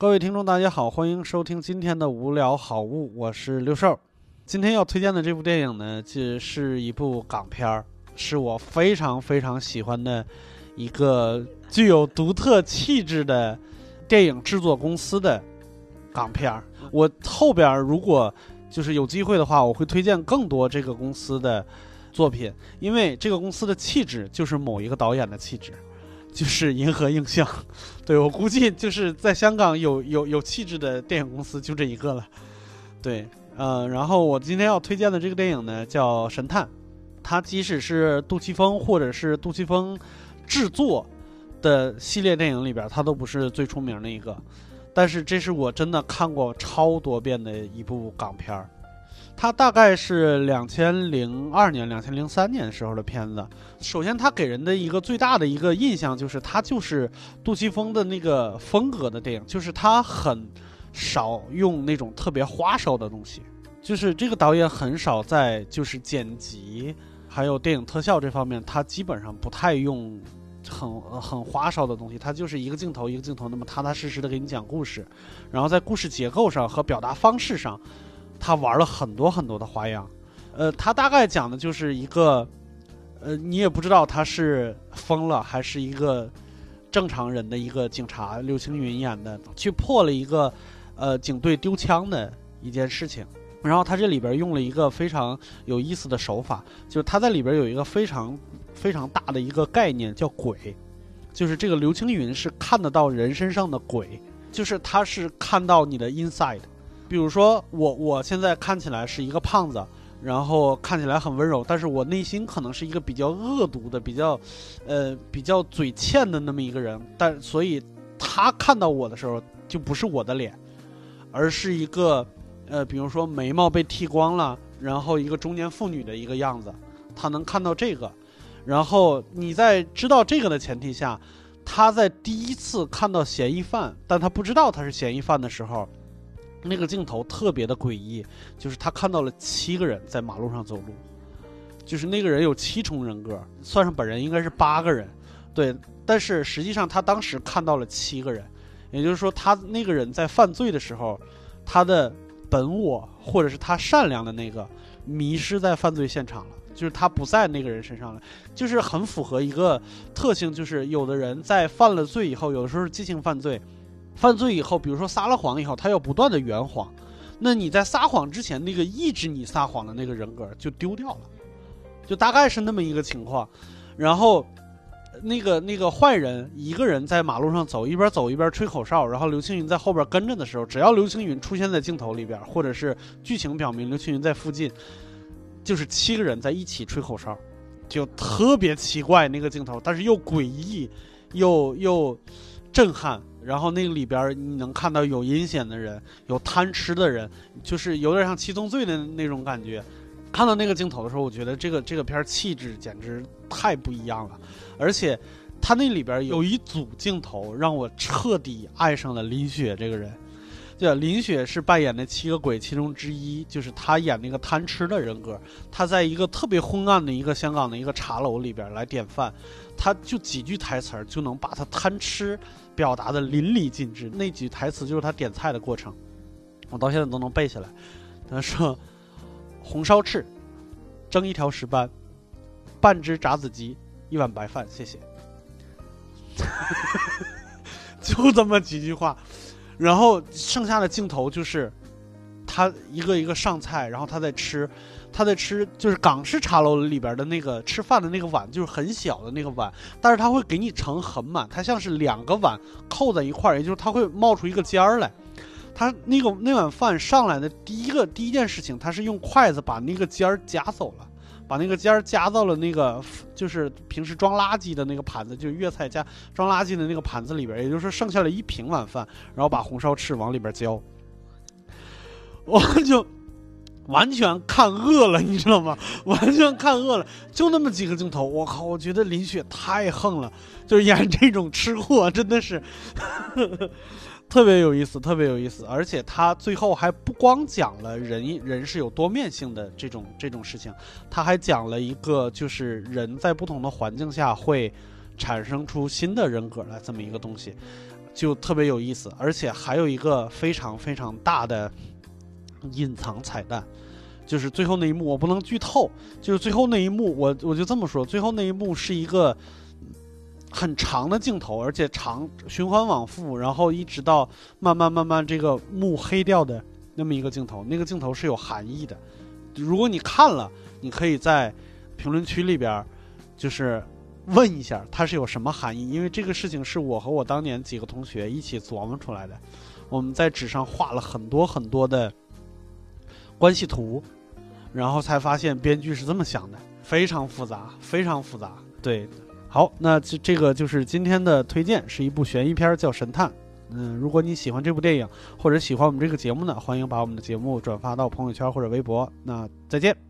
各位听众，大家好，欢迎收听今天的无聊好物，我是六兽。今天要推荐的这部电影呢，这是一部港片儿，是我非常非常喜欢的一个具有独特气质的电影制作公司的港片儿。我后边如果就是有机会的话，我会推荐更多这个公司的作品，因为这个公司的气质就是某一个导演的气质。就是银河映像，对我估计就是在香港有有有气质的电影公司就这一个了，对，呃，然后我今天要推荐的这个电影呢叫《神探》，它即使是杜琪峰或者是杜琪峰制作的系列电影里边，它都不是最出名的一个，但是这是我真的看过超多遍的一部港片儿。它大概是两千零二年、两千零三年时候的片子。首先，它给人的一个最大的一个印象就是，它就是杜琪峰的那个风格的电影，就是他很少用那种特别花哨的东西，就是这个导演很少在就是剪辑还有电影特效这方面，他基本上不太用很很花哨的东西，他就是一个镜头一个镜头那么踏踏实实的给你讲故事，然后在故事结构上和表达方式上。他玩了很多很多的花样，呃，他大概讲的就是一个，呃，你也不知道他是疯了还是一个正常人的一个警察，刘青云演的，去破了一个呃警队丢枪的一件事情。然后他这里边用了一个非常有意思的手法，就是他在里边有一个非常非常大的一个概念叫鬼，就是这个刘青云是看得到人身上的鬼，就是他是看到你的 inside。比如说我，我现在看起来是一个胖子，然后看起来很温柔，但是我内心可能是一个比较恶毒的、比较，呃，比较嘴欠的那么一个人。但所以，他看到我的时候，就不是我的脸，而是一个，呃，比如说眉毛被剃光了，然后一个中年妇女的一个样子，他能看到这个。然后你在知道这个的前提下，他在第一次看到嫌疑犯，但他不知道他是嫌疑犯的时候。那个镜头特别的诡异，就是他看到了七个人在马路上走路，就是那个人有七重人格，算上本人应该是八个人，对。但是实际上他当时看到了七个人，也就是说他那个人在犯罪的时候，他的本我或者是他善良的那个迷失在犯罪现场了，就是他不在那个人身上了，就是很符合一个特性，就是有的人在犯了罪以后，有的时候是激情犯罪。犯罪以后，比如说撒了谎以后，他要不断的圆谎，那你在撒谎之前，那个抑制你撒谎的那个人格就丢掉了，就大概是那么一个情况。然后，那个那个坏人一个人在马路上走，一边走一边吹口哨，然后刘青云在后边跟着的时候，只要刘青云出现在镜头里边，或者是剧情表明刘青云在附近，就是七个人在一起吹口哨，就特别奇怪那个镜头，但是又诡异，又又震撼。然后那个里边你能看到有阴险的人，有贪吃的人，就是有点像七宗罪的那种感觉。看到那个镜头的时候，我觉得这个这个片气质简直太不一样了。而且，他那里边有一组镜头让我彻底爱上了林雪这个人。对，林雪是扮演的七个鬼其中之一，就是她演那个贪吃的人格。她在一个特别昏暗的一个香港的一个茶楼里边来点饭，她就几句台词儿就能把她贪吃表达的淋漓尽致。那句台词就是她点菜的过程，我到现在都能背下来。她说：“红烧翅，蒸一条石斑，半只炸子鸡，一碗白饭，谢谢。”就这么几句话。然后剩下的镜头就是，他一个一个上菜，然后他在吃，他在吃，就是港式茶楼里边的那个吃饭的那个碗，就是很小的那个碗，但是他会给你盛很满，它像是两个碗扣在一块儿，也就是他会冒出一个尖儿来。他那个那碗饭上来的第一个第一件事情，他是用筷子把那个尖儿夹走了。把那个尖儿夹到了那个，就是平时装垃圾的那个盘子，就是粤菜加装垃圾的那个盘子里边，也就是说剩下了一平碗饭，然后把红烧翅往里边浇，我就完全看饿了，你知道吗？完全看饿了，就那么几个镜头，我靠，我觉得林雪太横了，就是演这种吃货，真的是。特别有意思，特别有意思，而且他最后还不光讲了人人是有多面性的这种这种事情，他还讲了一个就是人在不同的环境下会产生出新的人格来这么一个东西。就特别有意思，而且还有一个非常非常大的隐藏彩蛋，就是最后那一幕我不能剧透，就是最后那一幕我我就这么说，最后那一幕是一个很长的镜头，而且长循环往复，然后一直到慢慢慢慢这个幕黑掉的那么一个镜头，那个镜头是有含义的。如果你看了，你可以在评论区里边就是问一下它是有什么含义，因为这个事情是我和我当年几个同学一起琢磨出来的。我们在纸上画了很多很多的关系图，然后才发现编剧是这么想的，非常复杂，非常复杂。对，好，那这这个就是今天的推荐，是一部悬疑片，叫《神探》。嗯，如果你喜欢这部电影或者喜欢我们这个节目呢，欢迎把我们的节目转发到朋友圈或者微博。那再见。